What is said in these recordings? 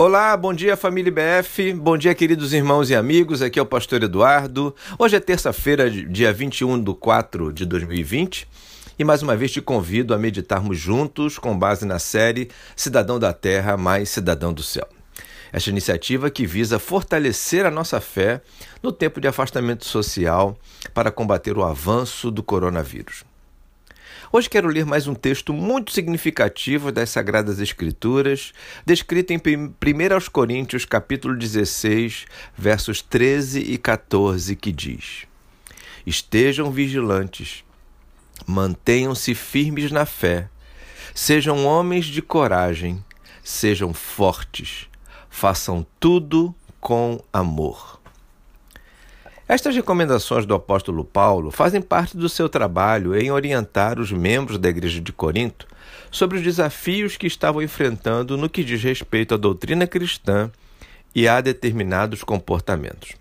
Olá, bom dia família BF, bom dia queridos irmãos e amigos, aqui é o pastor Eduardo. Hoje é terça-feira, dia 21 de 4 de 2020 e mais uma vez te convido a meditarmos juntos com base na série Cidadão da Terra mais Cidadão do Céu. Esta iniciativa que visa fortalecer a nossa fé no tempo de afastamento social para combater o avanço do coronavírus. Hoje quero ler mais um texto muito significativo das Sagradas Escrituras, descrito em 1 Coríntios, capítulo 16, versos 13 e 14, que diz: Estejam vigilantes, mantenham-se firmes na fé, sejam homens de coragem, sejam fortes, façam tudo com amor. Estas recomendações do apóstolo Paulo fazem parte do seu trabalho em orientar os membros da igreja de Corinto sobre os desafios que estavam enfrentando no que diz respeito à doutrina cristã e a determinados comportamentos.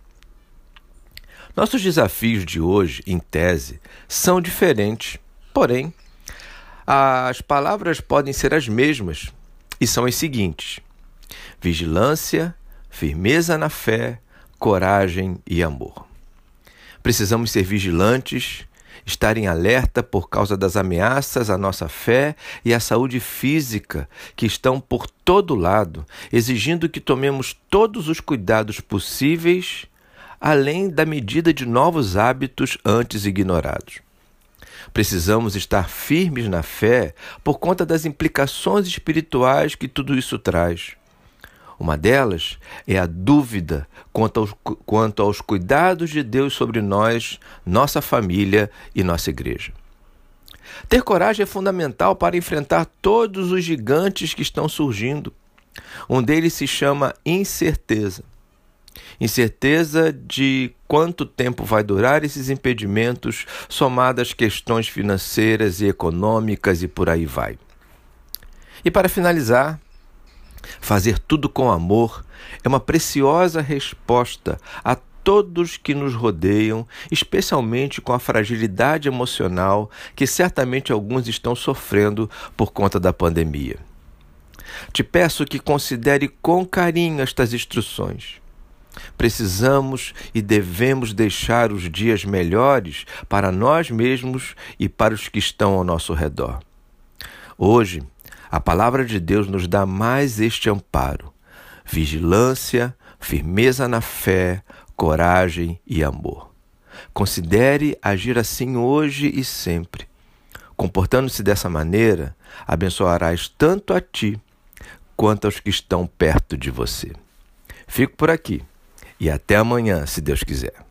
Nossos desafios de hoje, em tese, são diferentes, porém, as palavras podem ser as mesmas e são as seguintes: vigilância, firmeza na fé, coragem e amor. Precisamos ser vigilantes, estar em alerta por causa das ameaças à nossa fé e à saúde física que estão por todo lado, exigindo que tomemos todos os cuidados possíveis, além da medida de novos hábitos antes ignorados. Precisamos estar firmes na fé por conta das implicações espirituais que tudo isso traz. Uma delas é a dúvida quanto aos, quanto aos cuidados de Deus sobre nós, nossa família e nossa igreja. Ter coragem é fundamental para enfrentar todos os gigantes que estão surgindo. Um deles se chama incerteza. Incerteza de quanto tempo vai durar esses impedimentos, somadas questões financeiras e econômicas e por aí vai. E para finalizar, Fazer tudo com amor é uma preciosa resposta a todos que nos rodeiam, especialmente com a fragilidade emocional que certamente alguns estão sofrendo por conta da pandemia. Te peço que considere com carinho estas instruções. Precisamos e devemos deixar os dias melhores para nós mesmos e para os que estão ao nosso redor. Hoje, a palavra de Deus nos dá mais este amparo: vigilância, firmeza na fé, coragem e amor. Considere agir assim hoje e sempre. Comportando-se dessa maneira, abençoarás tanto a ti quanto aos que estão perto de você. Fico por aqui e até amanhã, se Deus quiser.